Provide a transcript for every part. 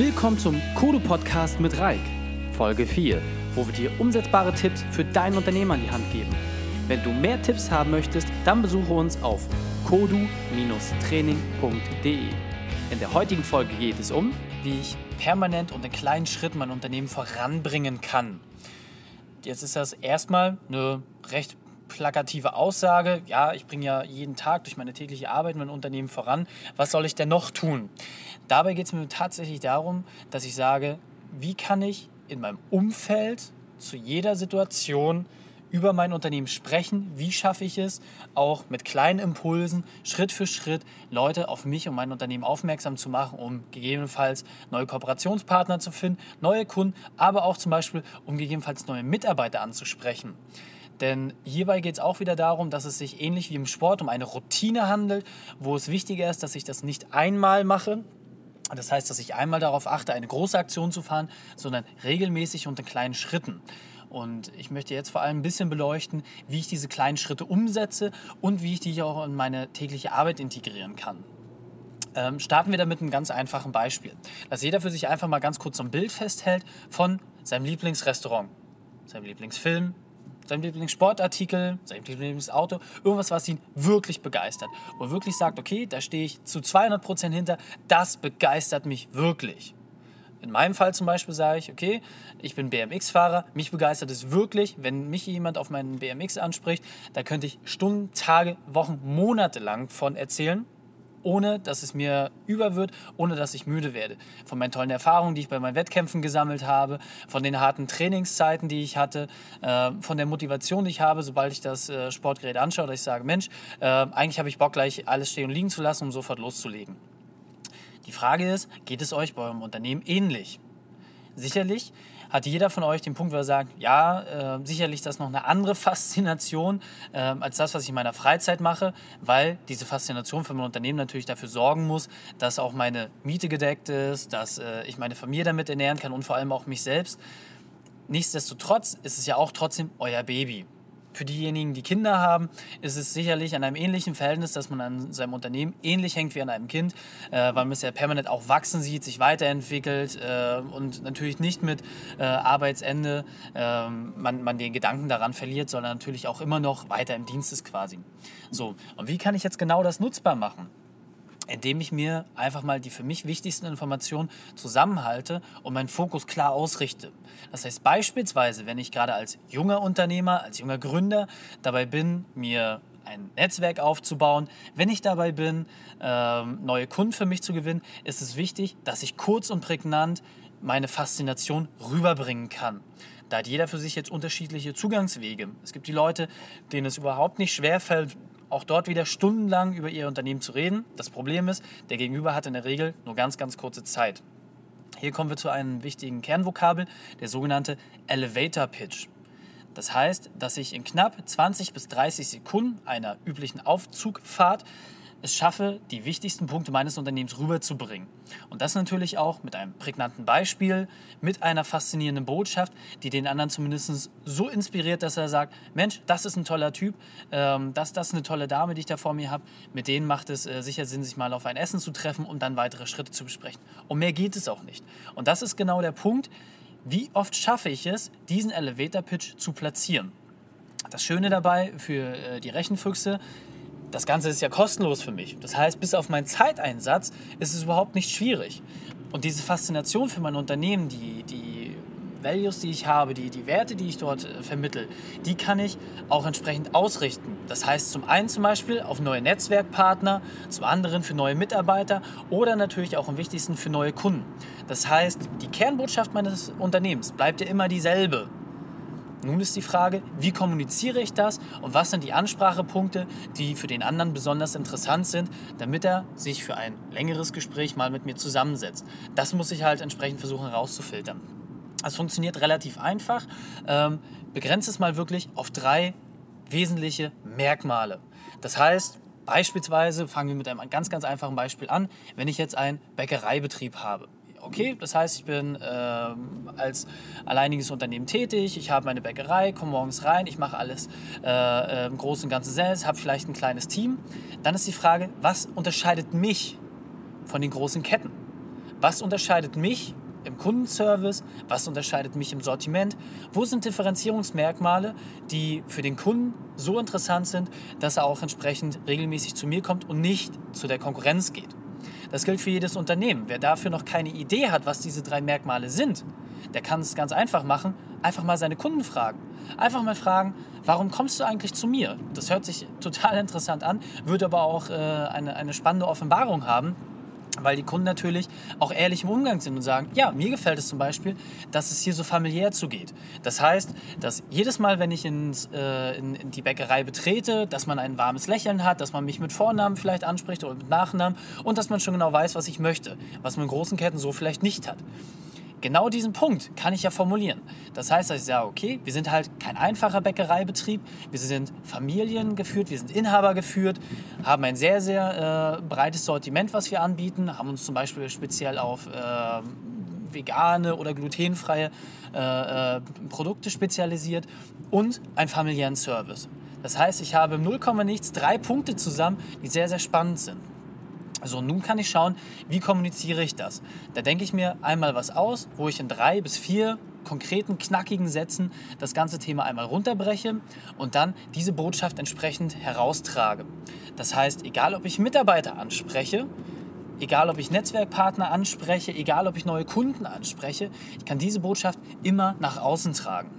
Willkommen zum Kodo Podcast mit Reik, Folge 4, wo wir dir umsetzbare Tipps für dein Unternehmen an die Hand geben. Wenn du mehr Tipps haben möchtest, dann besuche uns auf kodu-training.de. In der heutigen Folge geht es um, wie ich permanent und in kleinen Schritten mein Unternehmen voranbringen kann. Jetzt ist das erstmal eine recht plakative Aussage. Ja, ich bringe ja jeden Tag durch meine tägliche Arbeit mein Unternehmen voran. Was soll ich denn noch tun? Dabei geht es mir tatsächlich darum, dass ich sage, wie kann ich in meinem Umfeld zu jeder Situation über mein Unternehmen sprechen. Wie schaffe ich es, auch mit kleinen Impulsen, Schritt für Schritt, Leute auf mich und mein Unternehmen aufmerksam zu machen, um gegebenenfalls neue Kooperationspartner zu finden, neue Kunden, aber auch zum Beispiel, um gegebenenfalls neue Mitarbeiter anzusprechen. Denn hierbei geht es auch wieder darum, dass es sich ähnlich wie im Sport um eine Routine handelt, wo es wichtiger ist, dass ich das nicht einmal mache. Das heißt, dass ich einmal darauf achte, eine große Aktion zu fahren, sondern regelmäßig und in kleinen Schritten. Und ich möchte jetzt vor allem ein bisschen beleuchten, wie ich diese kleinen Schritte umsetze und wie ich die auch in meine tägliche Arbeit integrieren kann. Ähm, starten wir damit mit einem ganz einfachen Beispiel. Dass jeder für sich einfach mal ganz kurz so ein Bild festhält von seinem Lieblingsrestaurant, seinem Lieblingsfilm, seinem Lieblingssportartikel, seinem Lieblingsauto, irgendwas, was ihn wirklich begeistert. Wo er wirklich sagt, okay, da stehe ich zu 200% hinter, das begeistert mich wirklich. In meinem Fall zum Beispiel sage ich, okay, ich bin BMX-Fahrer, mich begeistert es wirklich, wenn mich jemand auf meinen BMX anspricht, da könnte ich Stunden, Tage, Wochen, Monate lang von erzählen ohne dass es mir über wird, ohne dass ich müde werde. Von meinen tollen Erfahrungen, die ich bei meinen Wettkämpfen gesammelt habe, von den harten Trainingszeiten, die ich hatte, äh, von der Motivation, die ich habe, sobald ich das äh, Sportgerät anschaue, dass ich sage, Mensch, äh, eigentlich habe ich Bock, gleich alles stehen und liegen zu lassen, um sofort loszulegen. Die Frage ist, geht es euch bei eurem Unternehmen ähnlich? Sicherlich hat jeder von euch den Punkt, wo er sagt, ja, äh, sicherlich ist das noch eine andere Faszination äh, als das, was ich in meiner Freizeit mache, weil diese Faszination für mein Unternehmen natürlich dafür sorgen muss, dass auch meine Miete gedeckt ist, dass äh, ich meine Familie damit ernähren kann und vor allem auch mich selbst. Nichtsdestotrotz ist es ja auch trotzdem euer Baby für diejenigen, die Kinder haben, ist es sicherlich an einem ähnlichen Verhältnis, dass man an seinem Unternehmen ähnlich hängt wie an einem Kind, äh, weil man es ja permanent auch wachsen sieht, sich weiterentwickelt äh, und natürlich nicht mit äh, Arbeitsende ähm, man, man den Gedanken daran verliert, sondern natürlich auch immer noch weiter im Dienst ist quasi. So, und wie kann ich jetzt genau das nutzbar machen? Indem ich mir einfach mal die für mich wichtigsten Informationen zusammenhalte und meinen Fokus klar ausrichte. Das heißt beispielsweise, wenn ich gerade als junger Unternehmer, als junger Gründer dabei bin, mir ein Netzwerk aufzubauen, wenn ich dabei bin, ähm, neue Kunden für mich zu gewinnen, ist es wichtig, dass ich kurz und prägnant meine Faszination rüberbringen kann. Da hat jeder für sich jetzt unterschiedliche Zugangswege. Es gibt die Leute, denen es überhaupt nicht schwerfällt, auch dort wieder stundenlang über ihr Unternehmen zu reden. Das Problem ist, der Gegenüber hat in der Regel nur ganz, ganz kurze Zeit. Hier kommen wir zu einem wichtigen Kernvokabel, der sogenannte Elevator Pitch. Das heißt, dass ich in knapp 20 bis 30 Sekunden einer üblichen Aufzugfahrt es schaffe, die wichtigsten Punkte meines Unternehmens rüberzubringen. Und das natürlich auch mit einem prägnanten Beispiel, mit einer faszinierenden Botschaft, die den anderen zumindest so inspiriert, dass er sagt, Mensch, das ist ein toller Typ, ähm, das, das ist eine tolle Dame, die ich da vor mir habe. Mit denen macht es äh, sicher Sinn, sich mal auf ein Essen zu treffen und dann weitere Schritte zu besprechen. Und mehr geht es auch nicht. Und das ist genau der Punkt, wie oft schaffe ich es, diesen Elevator-Pitch zu platzieren. Das Schöne dabei für äh, die Rechenfüchse, das Ganze ist ja kostenlos für mich. Das heißt, bis auf meinen Zeiteinsatz ist es überhaupt nicht schwierig. Und diese Faszination für mein Unternehmen, die, die Values, die ich habe, die, die Werte, die ich dort äh, vermittel, die kann ich auch entsprechend ausrichten. Das heißt zum einen zum Beispiel auf neue Netzwerkpartner, zum anderen für neue Mitarbeiter oder natürlich auch am wichtigsten für neue Kunden. Das heißt, die Kernbotschaft meines Unternehmens bleibt ja immer dieselbe. Nun ist die Frage, wie kommuniziere ich das und was sind die Ansprachepunkte, die für den anderen besonders interessant sind, damit er sich für ein längeres Gespräch mal mit mir zusammensetzt. Das muss ich halt entsprechend versuchen herauszufiltern. Das funktioniert relativ einfach. Ähm, begrenze es mal wirklich auf drei wesentliche Merkmale. Das heißt, beispielsweise fangen wir mit einem ganz, ganz einfachen Beispiel an, wenn ich jetzt einen Bäckereibetrieb habe okay, das heißt, ich bin äh, als alleiniges Unternehmen tätig, ich habe meine Bäckerei, komme morgens rein, ich mache alles äh, im Großen und Ganzen selbst, habe vielleicht ein kleines Team. Dann ist die Frage, was unterscheidet mich von den großen Ketten? was unterscheidet mich im Kundenservice, was unterscheidet mich im Sortiment, wo sind Differenzierungsmerkmale, die für den Kunden so interessant sind, dass er auch entsprechend regelmäßig zu mir kommt und nicht zu der Konkurrenz geht. Das gilt für jedes Unternehmen. Wer dafür noch keine Idee hat, was diese drei Merkmale sind, der kann es ganz einfach machen. Einfach mal seine Kunden fragen. Einfach mal fragen, warum kommst du eigentlich zu mir? Das hört sich total interessant an, würde aber auch äh, eine, eine spannende Offenbarung haben weil die Kunden natürlich auch ehrlich im Umgang sind und sagen, ja, mir gefällt es zum Beispiel, dass es hier so familiär zugeht. Das heißt, dass jedes Mal, wenn ich ins, äh, in, in, die Bäckerei betrete, dass man ein warmes Lächeln hat, dass man mich mit Vornamen vielleicht anspricht oder mit Nachnamen und dass man schon genau weiß, was ich möchte, was man in großen Ketten so vielleicht nicht hat. Genau diesen Punkt kann ich ja formulieren. Das heißt, dass ich sage, okay, wir sind halt kein einfacher Bäckereibetrieb, wir sind familiengeführt, wir sind Inhaber geführt, haben ein sehr, sehr äh, breites Sortiment, was wir anbieten, haben uns zum Beispiel speziell auf äh, vegane oder glutenfreie äh, äh Produkte spezialisiert und einen familiären Service. Das heißt, ich habe im 0, nichts drei Punkte zusammen, die sehr, sehr spannend sind. So, nun kann ich schauen, wie kommuniziere ich das. Da denke ich mir einmal was aus, wo ich in drei bis vier konkreten, knackigen Sätzen das ganze Thema einmal runterbreche und dann diese Botschaft entsprechend heraustrage. Das heißt, egal ob ich Mitarbeiter anspreche, egal ob ich Netzwerkpartner anspreche, egal ob ich neue Kunden anspreche, ich kann diese Botschaft immer nach außen tragen.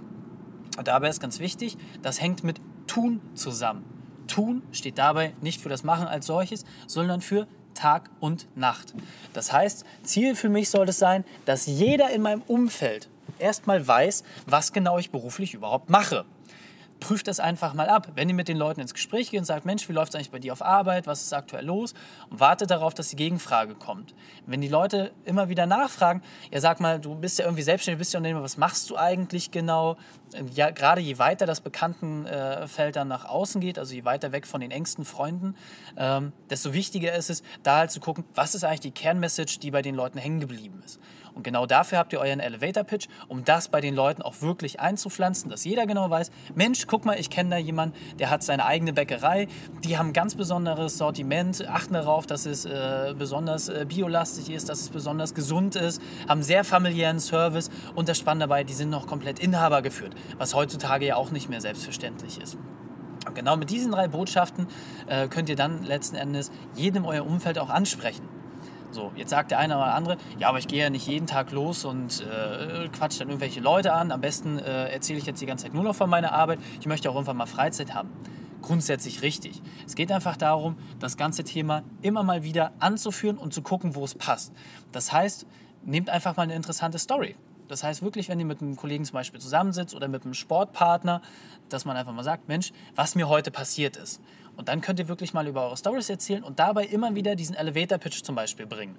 Und dabei ist ganz wichtig, das hängt mit Tun zusammen. Tun steht dabei nicht für das Machen als solches, sondern für Tag und Nacht. Das heißt, Ziel für mich soll es sein, dass jeder in meinem Umfeld erstmal weiß, was genau ich beruflich überhaupt mache prüft das einfach mal ab. Wenn ihr mit den Leuten ins Gespräch geht und sagt, Mensch, wie läuft es eigentlich bei dir auf Arbeit, was ist aktuell los? Und wartet darauf, dass die Gegenfrage kommt. Wenn die Leute immer wieder nachfragen, ja sag mal, du bist ja irgendwie selbstständig, bist ja Unternehmer, was machst du eigentlich genau? Ja, gerade je weiter das Bekanntenfeld dann nach außen geht, also je weiter weg von den engsten Freunden, ähm, desto wichtiger ist es, da halt zu gucken, was ist eigentlich die Kernmessage, die bei den Leuten hängen geblieben ist. Und genau dafür habt ihr euren Elevator Pitch, um das bei den Leuten auch wirklich einzupflanzen, dass jeder genau weiß, Mensch, guck mal, ich kenne da jemanden, der hat seine eigene Bäckerei, die haben ein ganz besonderes Sortiment, achten darauf, dass es äh, besonders äh, biolastig ist, dass es besonders gesund ist, haben sehr familiären Service und das Spannende dabei, die sind noch komplett Inhaber geführt, was heutzutage ja auch nicht mehr selbstverständlich ist. Und genau mit diesen drei Botschaften äh, könnt ihr dann letzten Endes jedem euer Umfeld auch ansprechen. So, jetzt sagt der eine oder andere, ja, aber ich gehe ja nicht jeden Tag los und äh, quatsch dann irgendwelche Leute an. Am besten äh, erzähle ich jetzt die ganze Zeit nur noch von meiner Arbeit. Ich möchte auch irgendwann mal Freizeit haben. Grundsätzlich richtig. Es geht einfach darum, das ganze Thema immer mal wieder anzuführen und zu gucken, wo es passt. Das heißt, nehmt einfach mal eine interessante Story. Das heißt wirklich, wenn ihr mit einem Kollegen zum Beispiel zusammensitzt oder mit einem Sportpartner, dass man einfach mal sagt, Mensch, was mir heute passiert ist. Und dann könnt ihr wirklich mal über eure Stories erzählen und dabei immer wieder diesen Elevator-Pitch zum Beispiel bringen.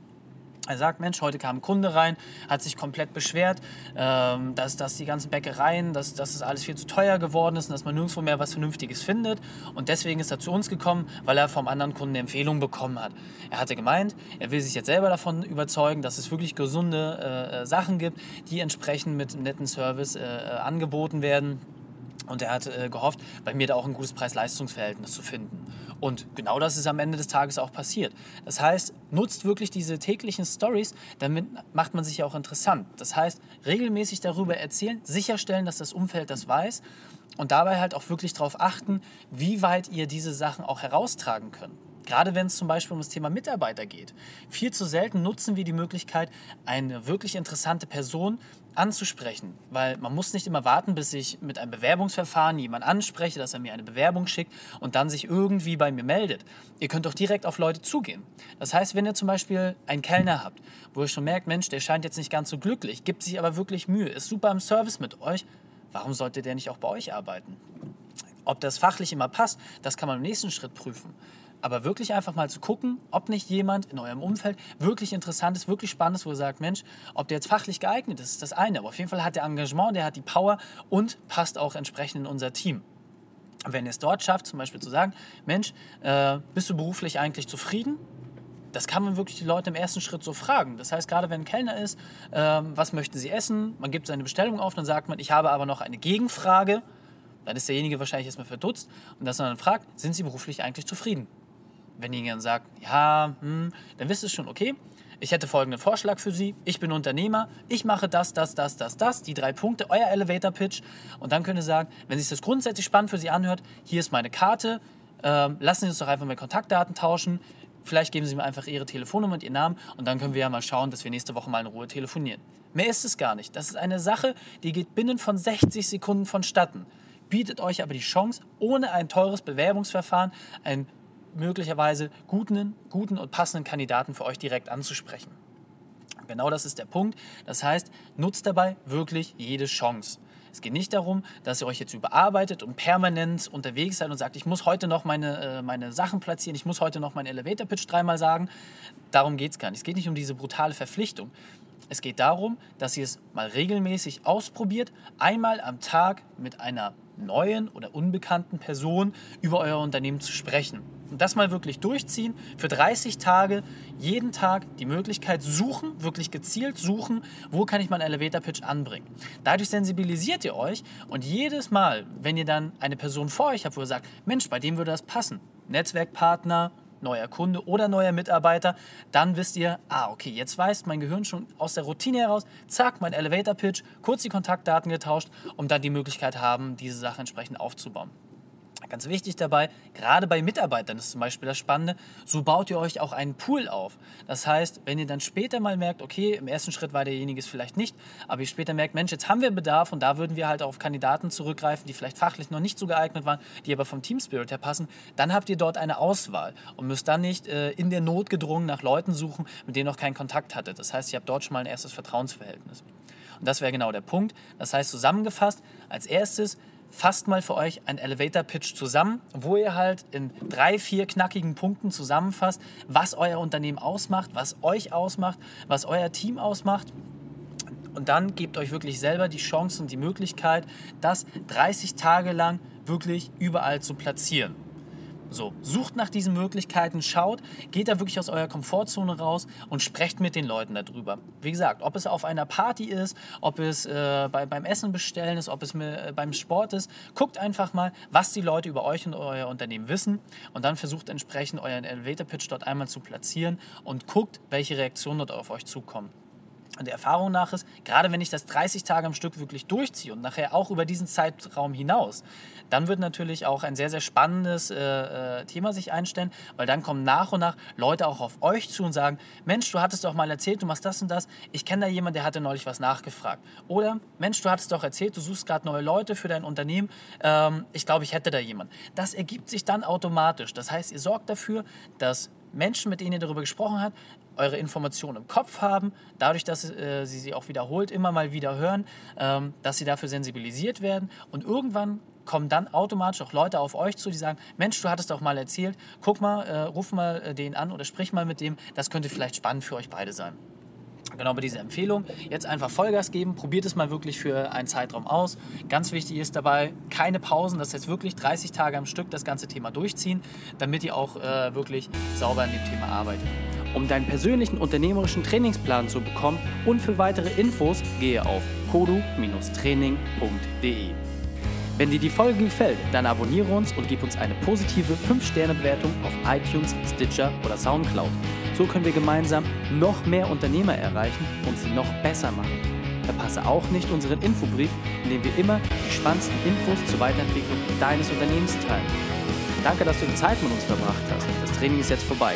Er sagt, Mensch, heute kam ein Kunde rein, hat sich komplett beschwert, ähm, dass, dass die ganzen Bäckereien, dass, dass das alles viel zu teuer geworden ist und dass man nirgendwo mehr was Vernünftiges findet. Und deswegen ist er zu uns gekommen, weil er vom anderen Kunden eine Empfehlung bekommen hat. Er hatte gemeint, er will sich jetzt selber davon überzeugen, dass es wirklich gesunde äh, äh Sachen gibt, die entsprechend mit netten Service äh, äh angeboten werden und er hat äh, gehofft, bei mir da auch ein gutes Preis-Leistungs-Verhältnis zu finden. Und genau das ist am Ende des Tages auch passiert. Das heißt, nutzt wirklich diese täglichen Stories, damit macht man sich ja auch interessant. Das heißt, regelmäßig darüber erzählen, sicherstellen, dass das Umfeld das weiß und dabei halt auch wirklich darauf achten, wie weit ihr diese Sachen auch heraustragen könnt. Gerade wenn es zum Beispiel um das Thema Mitarbeiter geht. Viel zu selten nutzen wir die Möglichkeit, eine wirklich interessante Person anzusprechen, weil man muss nicht immer warten, bis ich mit einem Bewerbungsverfahren jemanden anspreche, dass er mir eine Bewerbung schickt und dann sich irgendwie bei mir meldet. Ihr könnt doch direkt auf Leute zugehen. Das heißt, wenn ihr zum Beispiel einen Kellner habt, wo ihr schon merkt, Mensch, der scheint jetzt nicht ganz so glücklich, gibt sich aber wirklich Mühe, ist super im Service mit euch, warum sollte der nicht auch bei euch arbeiten? Ob das fachlich immer passt, das kann man im nächsten Schritt prüfen. Aber wirklich einfach mal zu gucken, ob nicht jemand in eurem Umfeld wirklich interessant ist, wirklich spannend ist, wo ihr sagt, Mensch, ob der jetzt fachlich geeignet ist, ist das eine. Aber auf jeden Fall hat der Engagement, der hat die Power und passt auch entsprechend in unser Team. Wenn ihr es dort schafft, zum Beispiel zu sagen, Mensch, äh, bist du beruflich eigentlich zufrieden? Das kann man wirklich die Leute im ersten Schritt so fragen. Das heißt, gerade wenn ein Kellner ist, äh, was möchten sie essen? Man gibt seine Bestellung auf, dann sagt man, ich habe aber noch eine Gegenfrage. Dann ist derjenige wahrscheinlich erstmal verdutzt und dass man dann fragt, sind sie beruflich eigentlich zufrieden? Wenn ihr dann sagt, ja, hm, dann wisst ihr schon, okay, ich hätte folgenden Vorschlag für Sie. Ich bin Unternehmer, ich mache das, das, das, das, das, die drei Punkte, euer Elevator Pitch. Und dann können Sie sagen, wenn sich das grundsätzlich spannend für Sie anhört, hier ist meine Karte, ähm, lassen Sie uns doch einfach mal Kontaktdaten tauschen. Vielleicht geben Sie mir einfach Ihre Telefonnummer und Ihren Namen und dann können wir ja mal schauen, dass wir nächste Woche mal in Ruhe telefonieren. Mehr ist es gar nicht. Das ist eine Sache, die geht binnen von 60 Sekunden vonstatten. Bietet euch aber die Chance, ohne ein teures Bewerbungsverfahren einen möglicherweise guten, guten und passenden Kandidaten für euch direkt anzusprechen. Genau das ist der Punkt. Das heißt, nutzt dabei wirklich jede Chance. Es geht nicht darum, dass ihr euch jetzt überarbeitet und permanent unterwegs seid und sagt, ich muss heute noch meine, äh, meine Sachen platzieren, ich muss heute noch meinen Elevator-Pitch dreimal sagen. Darum geht es gar nicht. Es geht nicht um diese brutale Verpflichtung. Es geht darum, dass ihr es mal regelmäßig ausprobiert, einmal am Tag mit einer neuen oder unbekannten Person über euer Unternehmen zu sprechen. Und das mal wirklich durchziehen, für 30 Tage, jeden Tag die Möglichkeit suchen, wirklich gezielt suchen, wo kann ich meinen Elevator Pitch anbringen. Dadurch sensibilisiert ihr euch und jedes Mal, wenn ihr dann eine Person vor euch habt, wo ihr sagt, Mensch, bei dem würde das passen, Netzwerkpartner, neuer Kunde oder neuer Mitarbeiter, dann wisst ihr, ah, okay, jetzt weiß mein Gehirn schon aus der Routine heraus, zack, mein Elevator Pitch, kurz die Kontaktdaten getauscht, um dann die Möglichkeit haben, diese Sache entsprechend aufzubauen. Ganz wichtig dabei, gerade bei Mitarbeitern ist zum Beispiel das Spannende, so baut ihr euch auch einen Pool auf. Das heißt, wenn ihr dann später mal merkt, okay, im ersten Schritt war derjenige es vielleicht nicht, aber ihr später merkt, Mensch, jetzt haben wir Bedarf und da würden wir halt auf Kandidaten zurückgreifen, die vielleicht fachlich noch nicht so geeignet waren, die aber vom Team Spirit her passen, dann habt ihr dort eine Auswahl und müsst dann nicht äh, in der Not gedrungen nach Leuten suchen, mit denen noch keinen Kontakt hattet. Das heißt, ihr habt dort schon mal ein erstes Vertrauensverhältnis. Und das wäre genau der Punkt. Das heißt, zusammengefasst, als erstes, fasst mal für euch einen Elevator Pitch zusammen, wo ihr halt in drei, vier knackigen Punkten zusammenfasst, was euer Unternehmen ausmacht, was euch ausmacht, was euer Team ausmacht. Und dann gebt euch wirklich selber die Chance und die Möglichkeit, das 30 Tage lang wirklich überall zu platzieren. So, sucht nach diesen Möglichkeiten, schaut, geht da wirklich aus eurer Komfortzone raus und sprecht mit den Leuten darüber. Wie gesagt, ob es auf einer Party ist, ob es äh, bei, beim Essen bestellen ist, ob es äh, beim Sport ist, guckt einfach mal, was die Leute über euch und euer Unternehmen wissen und dann versucht entsprechend euren Elevator Pitch dort einmal zu platzieren und guckt, welche Reaktionen dort auf euch zukommen. Der Erfahrung nach ist, gerade wenn ich das 30 Tage am Stück wirklich durchziehe und nachher auch über diesen Zeitraum hinaus, dann wird natürlich auch ein sehr, sehr spannendes äh, äh, Thema sich einstellen, weil dann kommen nach und nach Leute auch auf euch zu und sagen, Mensch, du hattest doch mal erzählt, du machst das und das, ich kenne da jemanden, der hatte neulich was nachgefragt. Oder, Mensch, du hattest doch erzählt, du suchst gerade neue Leute für dein Unternehmen, ähm, ich glaube, ich hätte da jemanden. Das ergibt sich dann automatisch. Das heißt, ihr sorgt dafür, dass Menschen, mit denen ihr darüber gesprochen habt, eure Informationen im Kopf haben, dadurch, dass äh, sie sie auch wiederholt immer mal wieder hören, ähm, dass sie dafür sensibilisiert werden und irgendwann kommen dann automatisch auch Leute auf euch zu, die sagen, Mensch, du hattest doch mal erzählt, guck mal, äh, ruf mal äh, den an oder sprich mal mit dem, das könnte vielleicht spannend für euch beide sein. Genau bei dieser Empfehlung. Jetzt einfach Vollgas geben, probiert es mal wirklich für einen Zeitraum aus. Ganz wichtig ist dabei, keine Pausen, das heißt wirklich 30 Tage am Stück das ganze Thema durchziehen, damit ihr auch äh, wirklich sauber an dem Thema arbeitet. Um deinen persönlichen unternehmerischen Trainingsplan zu bekommen und für weitere Infos gehe auf kodu-training.de. Wenn dir die Folge gefällt, dann abonniere uns und gib uns eine positive 5-Sterne-Bewertung auf iTunes, Stitcher oder Soundcloud. So können wir gemeinsam noch mehr Unternehmer erreichen und sie noch besser machen. Verpasse auch nicht unseren Infobrief, in dem wir immer die spannendsten Infos zur Weiterentwicklung deines Unternehmens teilen. Danke, dass du die Zeit mit uns verbracht hast. Das Training ist jetzt vorbei.